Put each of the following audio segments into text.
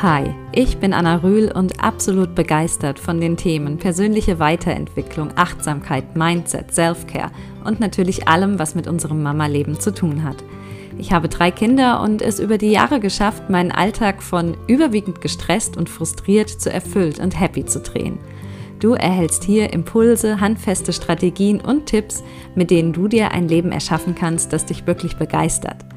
Hi, ich bin Anna Rühl und absolut begeistert von den Themen persönliche Weiterentwicklung, Achtsamkeit, Mindset, Self-Care und natürlich allem, was mit unserem Mama-Leben zu tun hat. Ich habe drei Kinder und es über die Jahre geschafft, meinen Alltag von überwiegend gestresst und frustriert zu erfüllt und happy zu drehen. Du erhältst hier Impulse, handfeste Strategien und Tipps, mit denen du dir ein Leben erschaffen kannst, das dich wirklich begeistert.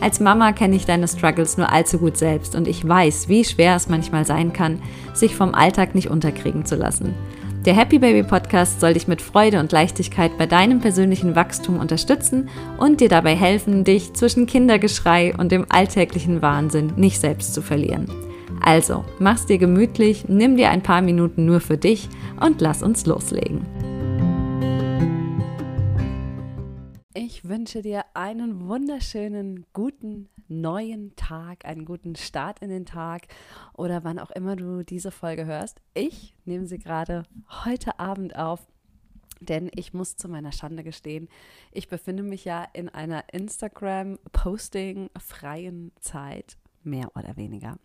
Als Mama kenne ich deine Struggles nur allzu gut selbst und ich weiß, wie schwer es manchmal sein kann, sich vom Alltag nicht unterkriegen zu lassen. Der Happy Baby Podcast soll dich mit Freude und Leichtigkeit bei deinem persönlichen Wachstum unterstützen und dir dabei helfen, dich zwischen Kindergeschrei und dem alltäglichen Wahnsinn nicht selbst zu verlieren. Also, mach's dir gemütlich, nimm dir ein paar Minuten nur für dich und lass uns loslegen. Ich wünsche dir einen wunderschönen, guten, neuen Tag, einen guten Start in den Tag oder wann auch immer du diese Folge hörst. Ich nehme sie gerade heute Abend auf. Denn ich muss zu meiner Schande gestehen, ich befinde mich ja in einer Instagram-Posting-freien Zeit mehr oder weniger.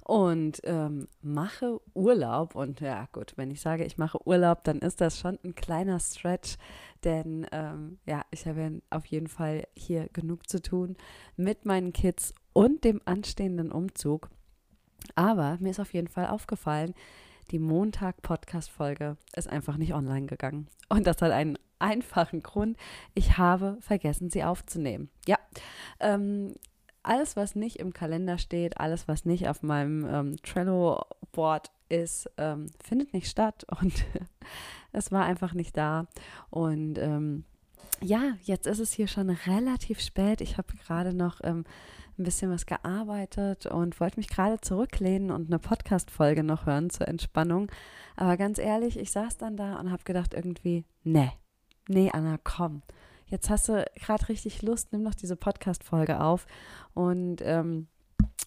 Und ähm, mache Urlaub. Und ja, gut, wenn ich sage, ich mache Urlaub, dann ist das schon ein kleiner Stretch, denn ähm, ja, ich habe auf jeden Fall hier genug zu tun mit meinen Kids und dem anstehenden Umzug. Aber mir ist auf jeden Fall aufgefallen, die Montag-Podcast-Folge ist einfach nicht online gegangen. Und das hat einen einfachen Grund. Ich habe vergessen, sie aufzunehmen. Ja, ähm, alles, was nicht im Kalender steht, alles, was nicht auf meinem ähm, Trello-Board ist, ähm, findet nicht statt und es war einfach nicht da. Und ähm, ja, jetzt ist es hier schon relativ spät. Ich habe gerade noch ähm, ein bisschen was gearbeitet und wollte mich gerade zurücklehnen und eine Podcast-Folge noch hören zur Entspannung. Aber ganz ehrlich, ich saß dann da und habe gedacht irgendwie, nee, nee, Anna, komm jetzt hast du gerade richtig Lust, nimm noch diese Podcast-Folge auf. Und ähm,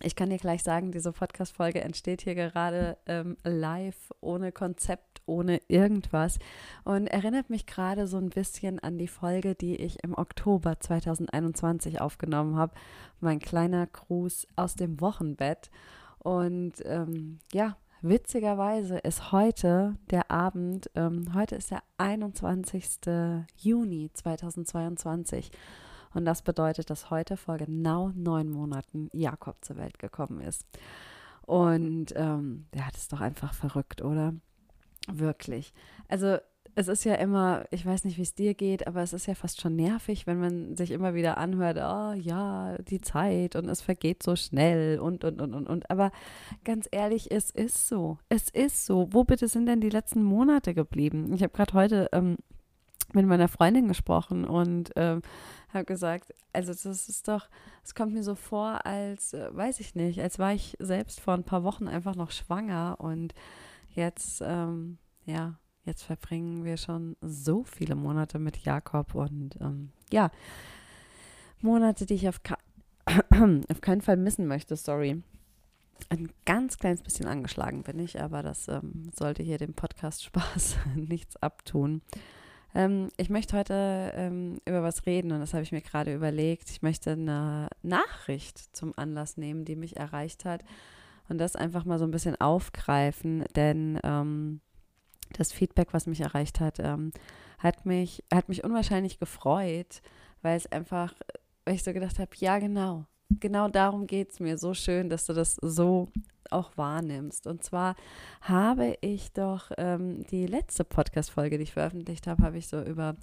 ich kann dir gleich sagen, diese Podcast-Folge entsteht hier gerade ähm, live, ohne Konzept, ohne irgendwas und erinnert mich gerade so ein bisschen an die Folge, die ich im Oktober 2021 aufgenommen habe. Mein kleiner Gruß aus dem Wochenbett. Und ähm, ja, Witzigerweise ist heute der Abend, ähm, heute ist der 21. Juni 2022 und das bedeutet, dass heute vor genau neun Monaten Jakob zur Welt gekommen ist. Und ähm, ja, das ist doch einfach verrückt, oder? Wirklich. Also es ist ja immer, ich weiß nicht, wie es dir geht, aber es ist ja fast schon nervig, wenn man sich immer wieder anhört, oh ja, die Zeit und es vergeht so schnell und, und, und, und, und. Aber ganz ehrlich, es ist so. Es ist so. Wo bitte sind denn die letzten Monate geblieben? Ich habe gerade heute ähm, mit meiner Freundin gesprochen und ähm, habe gesagt, also das ist doch, es kommt mir so vor, als, äh, weiß ich nicht, als war ich selbst vor ein paar Wochen einfach noch schwanger und jetzt, ähm, ja, Jetzt verbringen wir schon so viele Monate mit Jakob und ähm, ja, Monate, die ich auf, auf keinen Fall missen möchte, sorry. Ein ganz kleines bisschen angeschlagen bin ich, aber das ähm, sollte hier dem Podcast Spaß nichts abtun. Ähm, ich möchte heute ähm, über was reden und das habe ich mir gerade überlegt. Ich möchte eine Nachricht zum Anlass nehmen, die mich erreicht hat und das einfach mal so ein bisschen aufgreifen, denn ähm, das Feedback, was mich erreicht hat, ähm, hat mich, hat mich unwahrscheinlich gefreut, weil es einfach, weil ich so gedacht habe, ja genau, genau darum geht es mir. So schön, dass du das so auch wahrnimmst. Und zwar habe ich doch ähm, die letzte Podcast-Folge, die ich veröffentlicht habe, habe ich so über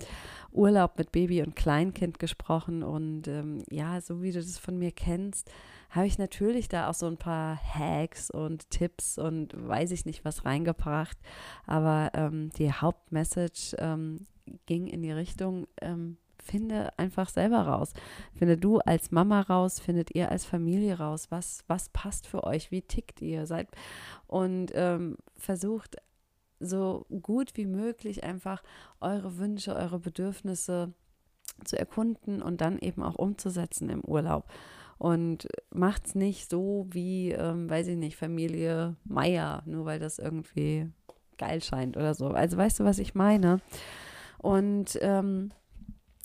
Urlaub mit Baby und Kleinkind gesprochen. Und ähm, ja, so wie du das von mir kennst, habe ich natürlich da auch so ein paar Hacks und Tipps und weiß ich nicht was reingebracht. Aber ähm, die Hauptmessage ähm, ging in die Richtung, ähm, finde einfach selber raus. Finde du als Mama raus, findet ihr als Familie raus, was, was passt für euch, wie tickt ihr, seid und ähm, versucht so gut wie möglich einfach eure Wünsche, eure Bedürfnisse zu erkunden und dann eben auch umzusetzen im Urlaub und macht es nicht so wie, ähm, weiß ich nicht, Familie Meier, nur weil das irgendwie geil scheint oder so. Also weißt du, was ich meine? Und ähm,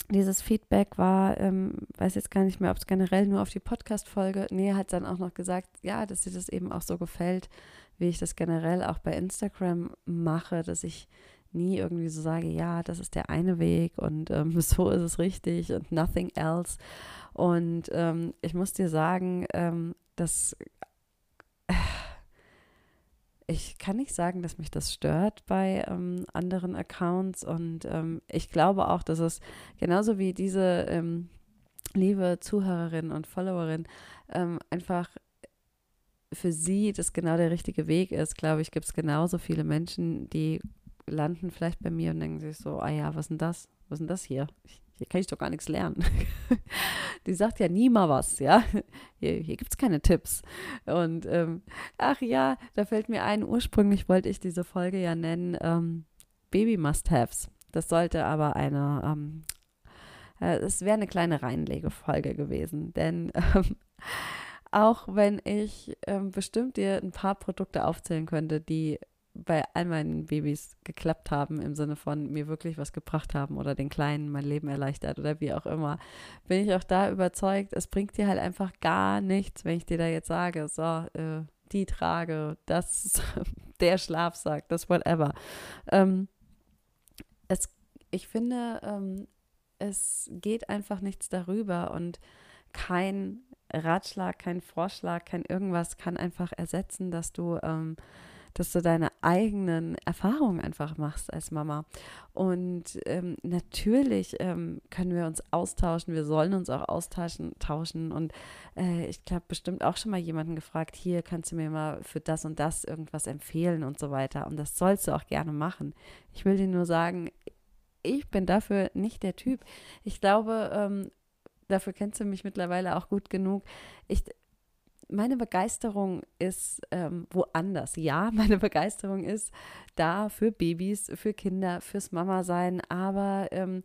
dieses Feedback war, ähm, weiß jetzt gar nicht mehr, ob es generell nur auf die Podcast-Folge, nee, hat dann auch noch gesagt, ja, dass dir das eben auch so gefällt, wie ich das generell auch bei Instagram mache, dass ich nie irgendwie so sage, ja, das ist der eine Weg und ähm, so ist es richtig und nothing else. Und ähm, ich muss dir sagen, ähm, dass äh, ich kann nicht sagen, dass mich das stört bei ähm, anderen Accounts und ähm, ich glaube auch, dass es genauso wie diese ähm, liebe Zuhörerin und Followerin einfach für sie das genau der richtige Weg ist, glaube ich, gibt es genauso viele Menschen, die landen vielleicht bei mir und denken sich so, ah ja, was ist denn das? Was ist denn das hier? Hier kann ich doch gar nichts lernen. Die sagt ja nie mal was, ja. Hier, hier gibt es keine Tipps. Und ähm, ach ja, da fällt mir ein, ursprünglich wollte ich diese Folge ja nennen ähm, Baby Must-Haves. Das sollte aber eine, ähm, äh, es wäre eine kleine Reinlegefolge gewesen, denn ähm, auch wenn ich ähm, bestimmt dir ein paar Produkte aufzählen könnte, die bei all meinen Babys geklappt haben, im Sinne von mir wirklich was gebracht haben oder den Kleinen mein Leben erleichtert oder wie auch immer, bin ich auch da überzeugt, es bringt dir halt einfach gar nichts, wenn ich dir da jetzt sage, so, äh, die Trage, das, der Schlafsack, das whatever. Ähm, es, ich finde, ähm, es geht einfach nichts darüber und kein Ratschlag, kein Vorschlag, kein irgendwas kann einfach ersetzen, dass du ähm, dass du deine eigenen Erfahrungen einfach machst als Mama. Und ähm, natürlich ähm, können wir uns austauschen, wir sollen uns auch austauschen. Tauschen. Und äh, ich glaube, bestimmt auch schon mal jemanden gefragt, hier kannst du mir mal für das und das irgendwas empfehlen und so weiter. Und das sollst du auch gerne machen. Ich will dir nur sagen, ich bin dafür nicht der Typ. Ich glaube, ähm, dafür kennst du mich mittlerweile auch gut genug. Ich, meine Begeisterung ist ähm, woanders. Ja, meine Begeisterung ist da für Babys, für Kinder, fürs Mama-Sein, aber ähm,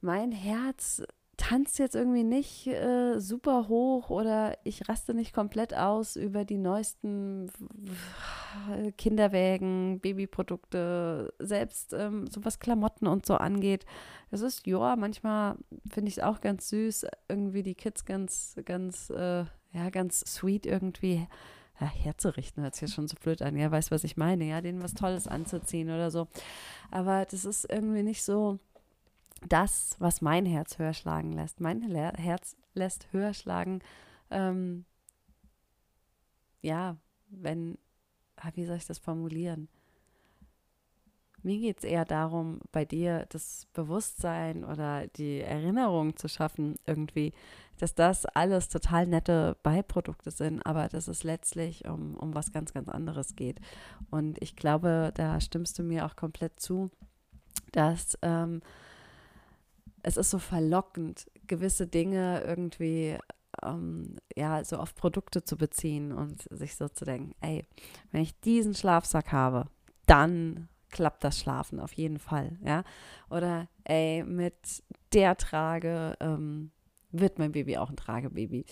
mein Herz tanzt jetzt irgendwie nicht äh, super hoch oder ich raste nicht komplett aus über die neuesten Kinderwägen, Babyprodukte, selbst ähm, so was Klamotten und so angeht. Das ist, ja, manchmal finde ich es auch ganz süß, irgendwie die Kids ganz, ganz äh, ja, ganz sweet irgendwie ja, herzurichten, hört sich jetzt schon so blöd an. Ja, weißt was ich meine, ja, denen was Tolles anzuziehen oder so. Aber das ist irgendwie nicht so das, was mein Herz höher schlagen lässt. Mein Herz lässt höher schlagen, ähm, ja, wenn, ah, wie soll ich das formulieren? Mir geht es eher darum, bei dir das Bewusstsein oder die Erinnerung zu schaffen, irgendwie, dass das alles total nette Beiprodukte sind, aber dass es letztlich um, um was ganz, ganz anderes geht. Und ich glaube, da stimmst du mir auch komplett zu, dass ähm, es ist so verlockend, gewisse Dinge irgendwie ähm, ja, so auf Produkte zu beziehen und sich so zu denken, ey, wenn ich diesen Schlafsack habe, dann klappt das Schlafen auf jeden Fall, ja. Oder ey, mit der Trage ähm, wird mein Baby auch ein Tragebaby.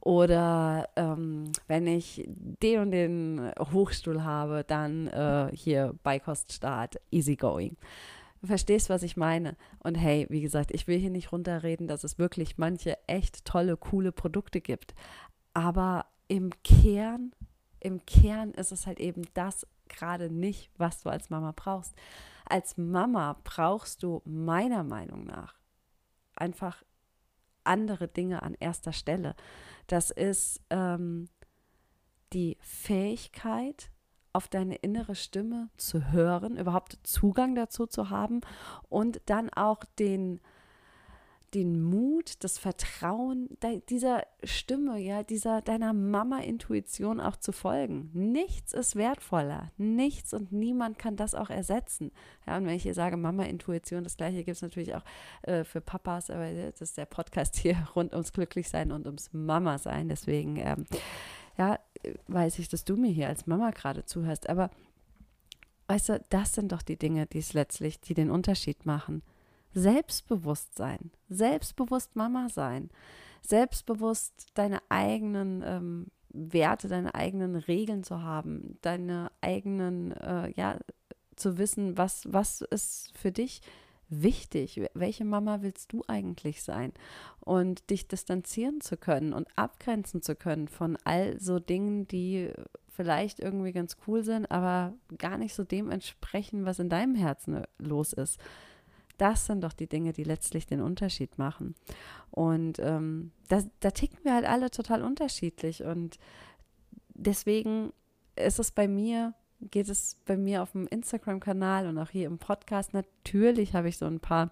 Oder ähm, wenn ich den und den Hochstuhl habe, dann äh, hier Beikoststart, easygoing. Du verstehst, was ich meine. Und hey, wie gesagt, ich will hier nicht runterreden, dass es wirklich manche echt tolle, coole Produkte gibt. Aber im Kern, im Kern ist es halt eben das gerade nicht, was du als Mama brauchst. Als Mama brauchst du meiner Meinung nach einfach andere Dinge an erster Stelle. Das ist ähm, die Fähigkeit, auf deine innere Stimme zu hören, überhaupt Zugang dazu zu haben und dann auch den den Mut, das Vertrauen dieser Stimme, ja, dieser deiner Mama-Intuition auch zu folgen. Nichts ist wertvoller, nichts und niemand kann das auch ersetzen. Ja, und wenn ich hier sage Mama-Intuition, das gleiche gibt es natürlich auch äh, für Papas, aber das ist der Podcast hier rund ums Glücklichsein und ums Mama-Sein. Deswegen, ähm, ja, weiß ich, dass du mir hier als Mama gerade zuhörst, aber weißt du, das sind doch die Dinge, die es letztlich, die den Unterschied machen. Selbstbewusstsein, selbstbewusst Mama sein, selbstbewusst deine eigenen ähm, Werte, deine eigenen Regeln zu haben, deine eigenen, äh, ja, zu wissen, was, was ist für dich wichtig? Welche Mama willst du eigentlich sein? Und dich distanzieren zu können und abgrenzen zu können von all so Dingen, die vielleicht irgendwie ganz cool sind, aber gar nicht so dem entsprechen, was in deinem Herzen los ist. Das sind doch die Dinge, die letztlich den Unterschied machen. Und ähm, das, da ticken wir halt alle total unterschiedlich. Und deswegen ist es bei mir, geht es bei mir auf dem Instagram-Kanal und auch hier im Podcast. Natürlich habe ich so ein paar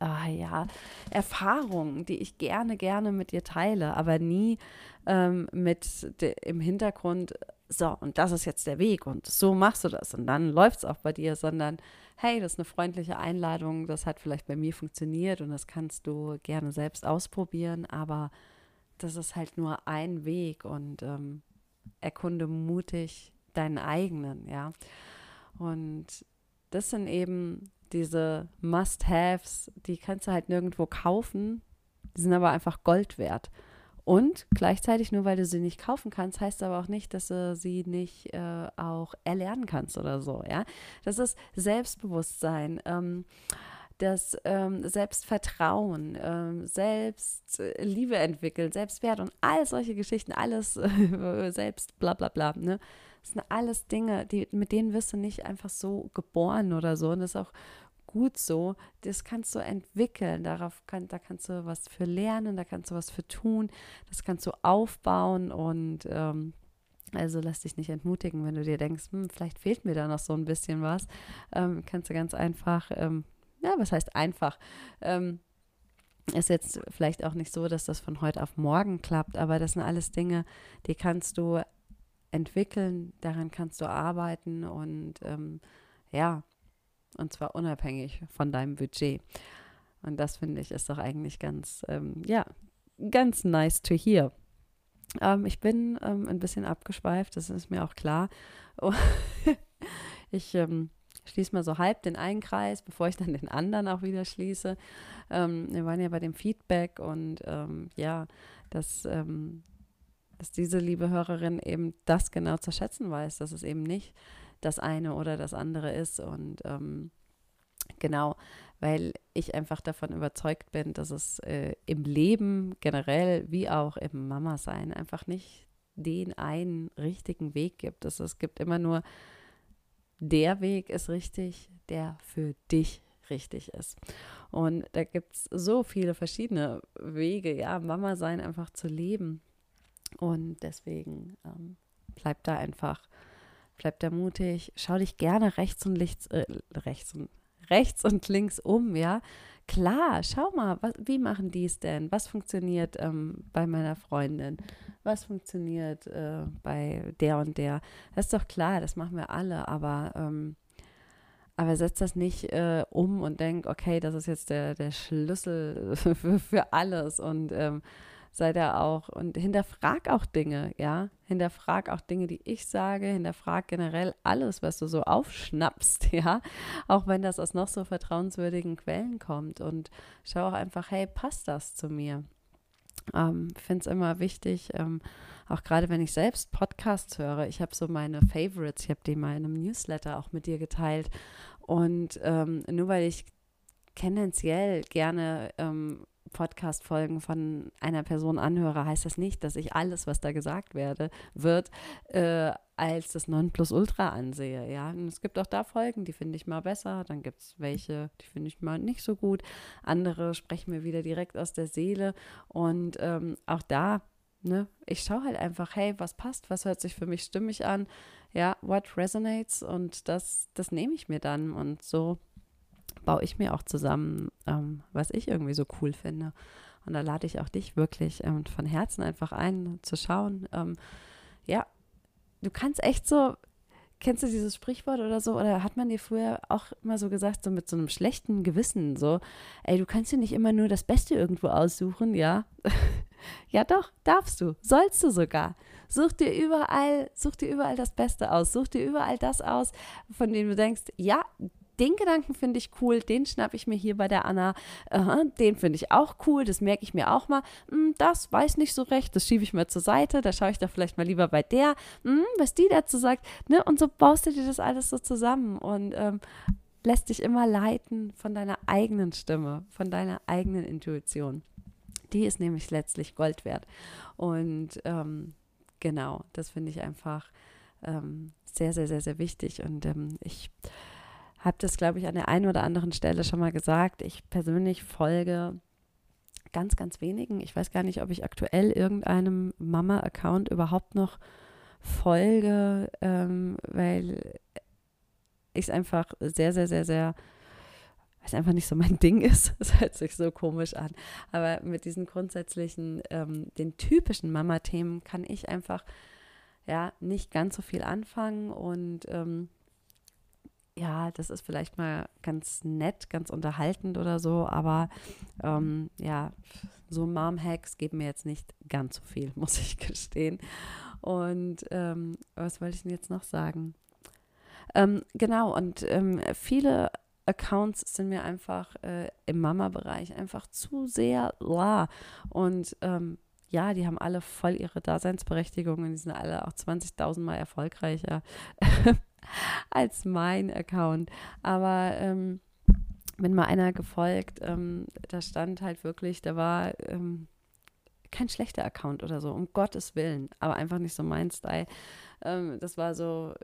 ah ja, Erfahrungen, die ich gerne, gerne mit dir teile, aber nie ähm, mit im Hintergrund, so, und das ist jetzt der Weg und so machst du das und dann läuft es auch bei dir, sondern hey, das ist eine freundliche Einladung, das hat vielleicht bei mir funktioniert und das kannst du gerne selbst ausprobieren, aber das ist halt nur ein Weg und ähm, erkunde mutig deinen eigenen, ja. Und das sind eben diese Must-Haves, die kannst du halt nirgendwo kaufen, die sind aber einfach Gold wert. Und gleichzeitig, nur weil du sie nicht kaufen kannst, heißt aber auch nicht, dass du sie nicht äh, auch erlernen kannst oder so, ja. Das ist Selbstbewusstsein, ähm, das ähm, Selbstvertrauen, ähm, Selbstliebe entwickeln, Selbstwert und all solche Geschichten, alles selbst, bla bla bla, ne. Das sind alles Dinge, die, mit denen wirst du nicht einfach so geboren oder so. Und das ist auch gut so. Das kannst du entwickeln. Darauf kann, da kannst du was für lernen, da kannst du was für tun. Das kannst du aufbauen und ähm, also lass dich nicht entmutigen, wenn du dir denkst, hm, vielleicht fehlt mir da noch so ein bisschen was. Ähm, kannst du ganz einfach, ähm, ja, was heißt einfach? Ähm, ist jetzt vielleicht auch nicht so, dass das von heute auf morgen klappt, aber das sind alles Dinge, die kannst du entwickeln, daran kannst du arbeiten und ähm, ja, und zwar unabhängig von deinem Budget. Und das finde ich ist doch eigentlich ganz, ähm, ja, ganz nice to hear. Ähm, ich bin ähm, ein bisschen abgeschweift, das ist mir auch klar. ich ähm, schließe mal so halb den einen Kreis, bevor ich dann den anderen auch wieder schließe. Ähm, wir waren ja bei dem Feedback und ähm, ja, dass, dass diese liebe Hörerin eben das genau zu schätzen weiß, dass es eben nicht das eine oder das andere ist. Und ähm, genau, weil ich einfach davon überzeugt bin, dass es äh, im Leben generell wie auch im Mama-Sein einfach nicht den einen richtigen Weg gibt. Es, es gibt immer nur der Weg ist richtig, der für dich richtig ist. Und da gibt es so viele verschiedene Wege, ja, Mama sein einfach zu leben. Und deswegen ähm, bleibt da einfach bleib da mutig, schau dich gerne rechts und links, äh, rechts und rechts und links um, ja. Klar, schau mal, was, wie machen die es denn? Was funktioniert ähm, bei meiner Freundin? Was funktioniert äh, bei der und der? Das ist doch klar, das machen wir alle, aber, ähm, aber setz das nicht äh, um und denk, okay, das ist jetzt der, der Schlüssel für, für alles und ähm, sei da auch und hinterfrag auch Dinge, ja. Hinterfrag auch Dinge, die ich sage, hinterfrag generell alles, was du so aufschnappst, ja. Auch wenn das aus noch so vertrauenswürdigen Quellen kommt und schau auch einfach, hey, passt das zu mir? Ähm, Finde es immer wichtig, ähm, auch gerade wenn ich selbst Podcasts höre. Ich habe so meine Favorites, ich habe die mal in einem Newsletter auch mit dir geteilt. Und ähm, nur weil ich tendenziell gerne ähm, Podcast-Folgen von einer Person anhöre, heißt das nicht, dass ich alles, was da gesagt werde, wird, äh, als das Nonplusultra ansehe. Ja, und es gibt auch da Folgen, die finde ich mal besser. Dann gibt es welche, die finde ich mal nicht so gut. Andere sprechen mir wieder direkt aus der Seele. Und ähm, auch da, ne, ich schaue halt einfach, hey, was passt, was hört sich für mich stimmig an? Ja, what resonates? Und das, das nehme ich mir dann. Und so baue ich mir auch zusammen, ähm, was ich irgendwie so cool finde. Und da lade ich auch dich wirklich ähm, von Herzen einfach ein, zu schauen. Ähm, ja, du kannst echt so, kennst du dieses Sprichwort oder so? Oder hat man dir früher auch immer so gesagt, so mit so einem schlechten Gewissen, so, ey, du kannst dir nicht immer nur das Beste irgendwo aussuchen, ja? ja, doch, darfst du, sollst du sogar. Such dir überall, such dir überall das Beste aus, such dir überall das aus, von dem du denkst, ja, den Gedanken finde ich cool, den schnappe ich mir hier bei der Anna, uh, den finde ich auch cool, das merke ich mir auch mal, hm, das weiß nicht so recht, das schiebe ich mir zur Seite, da schaue ich doch vielleicht mal lieber bei der, hm, was die dazu sagt, ne? und so baust du dir das alles so zusammen und ähm, lässt dich immer leiten von deiner eigenen Stimme, von deiner eigenen Intuition. Die ist nämlich letztlich Gold wert. Und ähm, genau, das finde ich einfach ähm, sehr, sehr, sehr, sehr wichtig. Und ähm, ich habe das, glaube ich, an der einen oder anderen Stelle schon mal gesagt. Ich persönlich folge ganz, ganz wenigen. Ich weiß gar nicht, ob ich aktuell irgendeinem Mama-Account überhaupt noch folge, ähm, weil ich es einfach sehr, sehr, sehr, sehr, weil es einfach nicht so mein Ding ist. Es hört sich so komisch an. Aber mit diesen grundsätzlichen, ähm, den typischen Mama-Themen kann ich einfach ja nicht ganz so viel anfangen und ähm, ja, das ist vielleicht mal ganz nett, ganz unterhaltend oder so, aber ähm, ja, so Mom-Hacks geben mir jetzt nicht ganz so viel, muss ich gestehen. Und ähm, was wollte ich denn jetzt noch sagen? Ähm, genau, und ähm, viele Accounts sind mir einfach äh, im Mama-Bereich einfach zu sehr la. Und ähm, ja, die haben alle voll ihre Daseinsberechtigung und die sind alle auch 20.000 Mal erfolgreicher als mein Account. Aber ähm, bin mal einer gefolgt, ähm, da stand halt wirklich, da war ähm, kein schlechter Account oder so, um Gottes Willen, aber einfach nicht so mein Style. Ähm, das war so,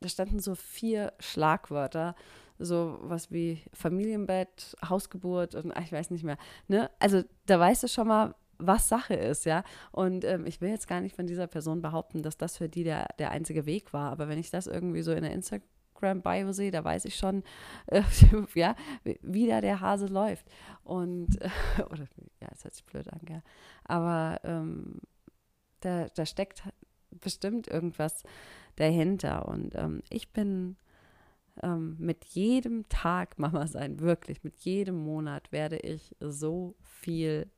da standen so vier Schlagwörter, so was wie Familienbett, Hausgeburt und ich weiß nicht mehr. Ne? Also da weißt du schon mal, was Sache ist, ja. Und ähm, ich will jetzt gar nicht von dieser Person behaupten, dass das für die der, der einzige Weg war. Aber wenn ich das irgendwie so in der Instagram-Bio sehe, da weiß ich schon, äh, ja, wie da der Hase läuft. Und, äh, oder, ja, es hört sich blöd an, gell. Aber ähm, da, da steckt bestimmt irgendwas dahinter. Und ähm, ich bin ähm, mit jedem Tag Mama sein, wirklich, mit jedem Monat werde ich so viel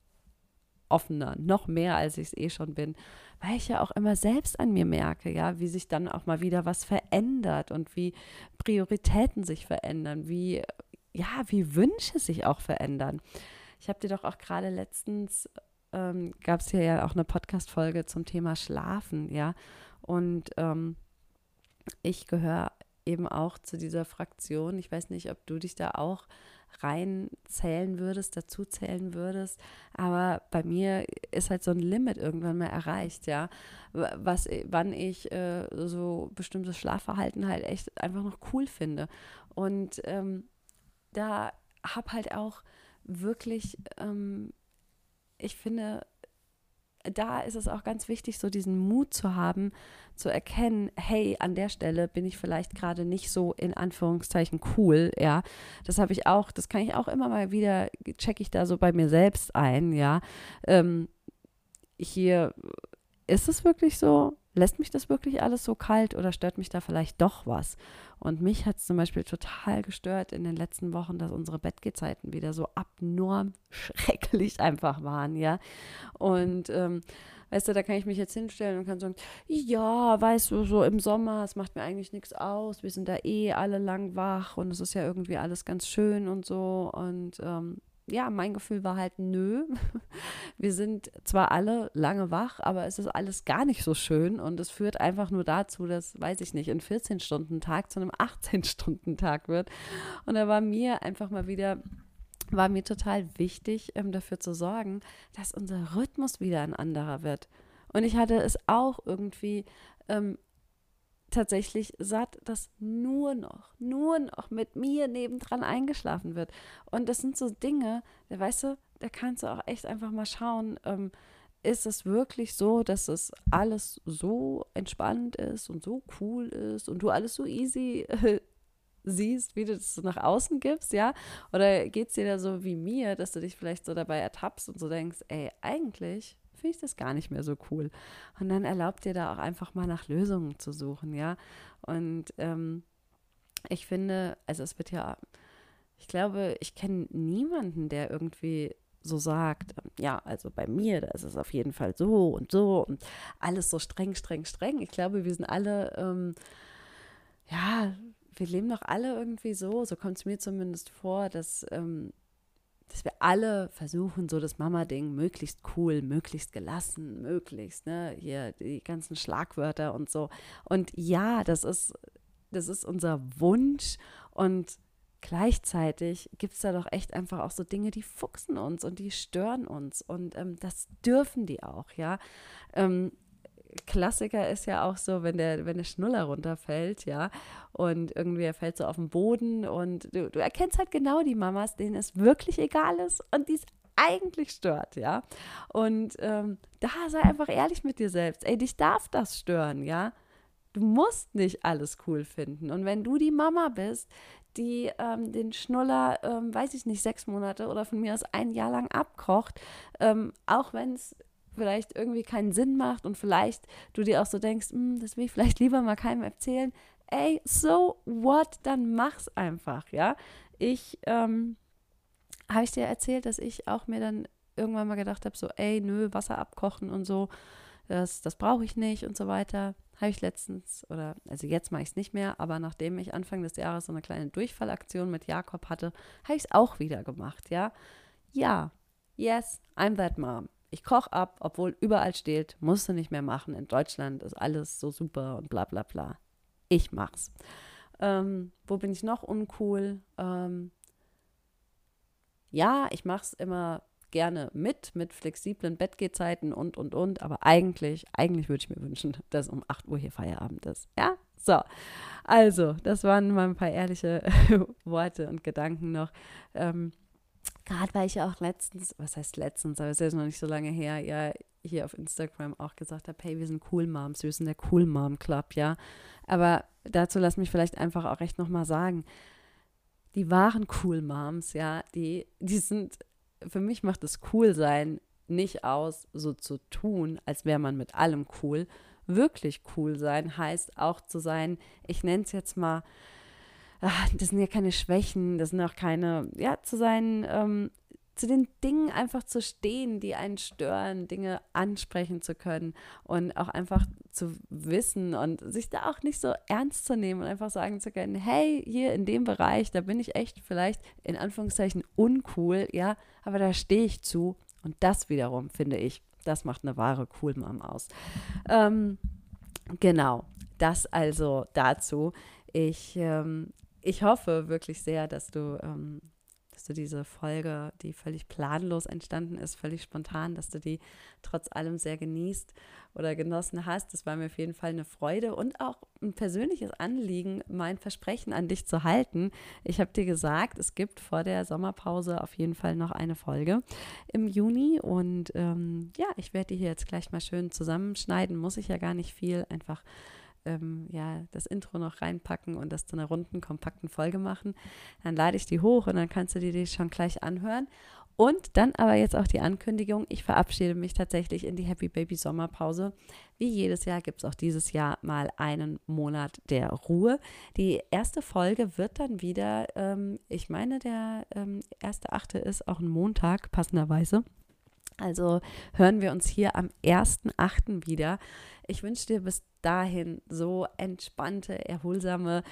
offener, noch mehr, als ich es eh schon bin, weil ich ja auch immer selbst an mir merke, ja, wie sich dann auch mal wieder was verändert und wie Prioritäten sich verändern, wie, ja, wie Wünsche sich auch verändern. Ich habe dir doch auch gerade letztens, ähm, gab es hier ja auch eine Podcast-Folge zum Thema Schlafen, ja, und ähm, ich gehöre eben auch zu dieser Fraktion. Ich weiß nicht, ob du dich da auch reinzählen würdest, dazu zählen würdest. Aber bei mir ist halt so ein Limit irgendwann mal erreicht, ja. Was, wann ich äh, so bestimmtes Schlafverhalten halt echt einfach noch cool finde. Und ähm, da habe halt auch wirklich, ähm, ich finde, da ist es auch ganz wichtig, so diesen Mut zu haben, zu erkennen, hey, an der Stelle bin ich vielleicht gerade nicht so in Anführungszeichen cool, ja. Das habe ich auch, das kann ich auch immer mal wieder, checke ich da so bei mir selbst ein, ja. Ähm, hier ist es wirklich so, lässt mich das wirklich alles so kalt oder stört mich da vielleicht doch was? Und mich hat es zum Beispiel total gestört in den letzten Wochen, dass unsere Bettgezeiten wieder so abnorm schrecklich einfach waren, ja. Und ähm, weißt du, da kann ich mich jetzt hinstellen und kann sagen, ja, weißt du, so im Sommer, es macht mir eigentlich nichts aus, wir sind da eh alle lang wach und es ist ja irgendwie alles ganz schön und so. Und ähm, ja, mein Gefühl war halt, nö, wir sind zwar alle lange wach, aber es ist alles gar nicht so schön und es führt einfach nur dazu, dass, weiß ich nicht, ein 14-Stunden-Tag zu einem 18-Stunden-Tag wird. Und da war mir einfach mal wieder war mir total wichtig, ähm, dafür zu sorgen, dass unser Rhythmus wieder ein anderer wird. Und ich hatte es auch irgendwie ähm, tatsächlich satt, dass nur noch, nur noch mit mir nebendran eingeschlafen wird. Und das sind so Dinge, da weißt du, da kannst du auch echt einfach mal schauen, ähm, ist es wirklich so, dass es alles so entspannt ist und so cool ist und du alles so easy äh, siehst, wie du das so nach außen gibst, ja? Oder geht es dir da so wie mir, dass du dich vielleicht so dabei ertappst und so denkst, ey, eigentlich finde ich das gar nicht mehr so cool. Und dann erlaubt dir da auch einfach mal nach Lösungen zu suchen, ja. Und ähm, ich finde, also es wird ja, ich glaube, ich kenne niemanden, der irgendwie so sagt, ja, also bei mir, da ist es auf jeden Fall so und so und alles so streng, streng, streng. Ich glaube, wir sind alle, ähm, ja, wir leben doch alle irgendwie so, so kommt es mir zumindest vor, dass ähm, dass wir alle versuchen, so das Mama-Ding möglichst cool, möglichst gelassen, möglichst, ne, hier die ganzen Schlagwörter und so. Und ja, das ist, das ist unser Wunsch und gleichzeitig gibt es da doch echt einfach auch so Dinge, die fuchsen uns und die stören uns. Und ähm, das dürfen die auch, ja. Ähm, Klassiker ist ja auch so, wenn der, wenn der Schnuller runterfällt, ja, und irgendwie er fällt so auf den Boden und du, du erkennst halt genau die Mamas, denen es wirklich egal ist und die es eigentlich stört, ja. Und ähm, da sei einfach ehrlich mit dir selbst. Ey, dich darf das stören, ja. Du musst nicht alles cool finden. Und wenn du die Mama bist, die ähm, den Schnuller, ähm, weiß ich nicht, sechs Monate oder von mir aus ein Jahr lang abkocht, ähm, auch wenn es vielleicht irgendwie keinen Sinn macht und vielleicht du dir auch so denkst, hm, das will ich vielleicht lieber mal keinem erzählen. Ey, so what, dann mach's einfach, ja. Ich, ähm, habe ich dir erzählt, dass ich auch mir dann irgendwann mal gedacht habe, so, ey, nö, Wasser abkochen und so, das, das brauche ich nicht und so weiter. Habe ich letztens, oder also jetzt mache ich es nicht mehr, aber nachdem ich Anfang des Jahres so eine kleine Durchfallaktion mit Jakob hatte, habe ich es auch wieder gemacht, ja. Ja, yes, I'm that mom. Ich koche ab, obwohl überall steht, musst du nicht mehr machen. In Deutschland ist alles so super und bla bla bla. Ich mach's. Ähm, wo bin ich noch uncool? Ähm, ja, ich mache es immer gerne mit, mit flexiblen Bettgehzeiten und, und, und. Aber eigentlich, eigentlich würde ich mir wünschen, dass um 8 Uhr hier Feierabend ist. Ja, so. Also, das waren mal ein paar ehrliche Worte und Gedanken noch. Ähm, Gerade weil ich ja auch letztens, was heißt letztens, aber es ist noch nicht so lange her, ja, hier auf Instagram auch gesagt habe, hey, wir sind Cool Moms, wir sind der Cool Mom Club, ja. Aber dazu lass mich vielleicht einfach auch recht nochmal sagen, die wahren Cool Moms, ja, die, die sind, für mich macht das Cool-Sein nicht aus, so zu tun, als wäre man mit allem cool. Wirklich cool sein heißt auch zu sein, ich nenne es jetzt mal, ach, das sind ja keine Schwächen, das sind auch keine, ja, zu sein, ähm, zu den Dingen einfach zu stehen, die einen stören, Dinge ansprechen zu können und auch einfach zu wissen und sich da auch nicht so ernst zu nehmen und einfach sagen zu können, hey, hier in dem Bereich, da bin ich echt vielleicht in Anführungszeichen uncool, ja, aber da stehe ich zu und das wiederum finde ich, das macht eine wahre Cool Mom aus. Ähm, genau, das also dazu. Ich, ähm, ich hoffe wirklich sehr, dass du ähm, dass du diese Folge, die völlig planlos entstanden ist, völlig spontan, dass du die trotz allem sehr genießt oder genossen hast. Das war mir auf jeden Fall eine Freude und auch ein persönliches Anliegen, mein Versprechen an dich zu halten. Ich habe dir gesagt, es gibt vor der Sommerpause auf jeden Fall noch eine Folge im Juni und ähm, ja, ich werde die hier jetzt gleich mal schön zusammenschneiden. Muss ich ja gar nicht viel, einfach ähm, ja, das Intro noch reinpacken und das zu einer runden, kompakten Folge machen. Dann lade ich die hoch und dann kannst du dir die schon gleich anhören. Und dann aber jetzt auch die Ankündigung, ich verabschiede mich tatsächlich in die Happy Baby Sommerpause. Wie jedes Jahr gibt es auch dieses Jahr mal einen Monat der Ruhe. Die erste Folge wird dann wieder, ähm, ich meine, der ähm, erste Achte ist auch ein Montag, passenderweise. Also hören wir uns hier am 1.8. wieder. Ich wünsche dir bis dahin so entspannte, erholsame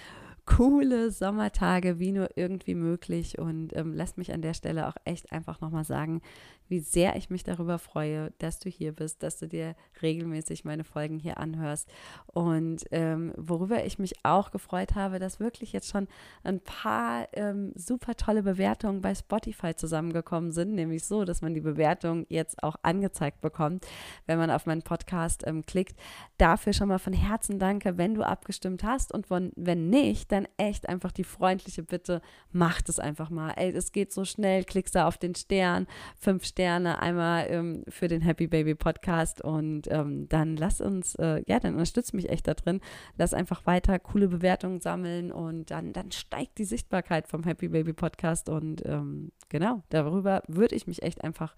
coole Sommertage wie nur irgendwie möglich. Und ähm, lasst mich an der Stelle auch echt einfach nochmal sagen, wie sehr ich mich darüber freue, dass du hier bist, dass du dir regelmäßig meine Folgen hier anhörst. Und ähm, worüber ich mich auch gefreut habe, dass wirklich jetzt schon ein paar ähm, super tolle Bewertungen bei Spotify zusammengekommen sind, nämlich so, dass man die Bewertung jetzt auch angezeigt bekommt, wenn man auf meinen Podcast ähm, klickt. Dafür schon mal von Herzen danke, wenn du abgestimmt hast. Und von, wenn nicht, dann echt einfach die freundliche Bitte, mach es einfach mal. Ey, es geht so schnell, klickst da auf den Stern, fünf Sterne Sterne einmal ähm, für den Happy Baby Podcast und ähm, dann lass uns, äh, ja, dann unterstützt mich echt da drin. Lass einfach weiter coole Bewertungen sammeln und dann, dann steigt die Sichtbarkeit vom Happy Baby Podcast und ähm, genau, darüber würde ich mich echt einfach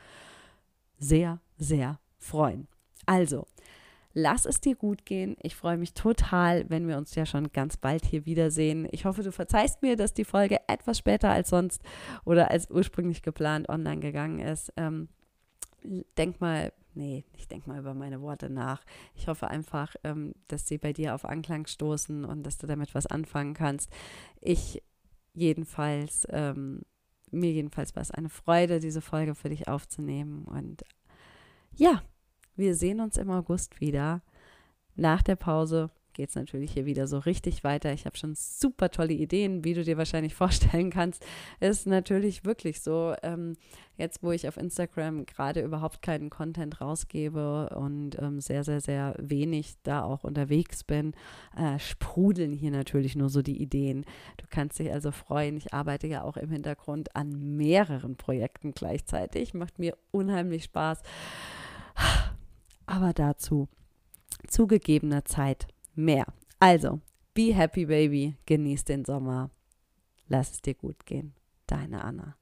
sehr, sehr freuen. Also, Lass es dir gut gehen. Ich freue mich total, wenn wir uns ja schon ganz bald hier wiedersehen. Ich hoffe, du verzeihst mir, dass die Folge etwas später als sonst oder als ursprünglich geplant online gegangen ist. Ähm, denk mal, nee, ich denk mal über meine Worte nach. Ich hoffe einfach, ähm, dass sie bei dir auf Anklang stoßen und dass du damit was anfangen kannst. Ich jedenfalls, ähm, mir jedenfalls war es eine Freude, diese Folge für dich aufzunehmen. Und ja, wir sehen uns im August wieder. Nach der Pause geht es natürlich hier wieder so richtig weiter. Ich habe schon super tolle Ideen, wie du dir wahrscheinlich vorstellen kannst. Ist natürlich wirklich so, ähm, jetzt wo ich auf Instagram gerade überhaupt keinen Content rausgebe und ähm, sehr, sehr, sehr wenig da auch unterwegs bin, äh, sprudeln hier natürlich nur so die Ideen. Du kannst dich also freuen. Ich arbeite ja auch im Hintergrund an mehreren Projekten gleichzeitig. Macht mir unheimlich Spaß. Aber dazu zugegebener Zeit mehr. Also, be happy, baby, genieß den Sommer. Lass es dir gut gehen. Deine Anna.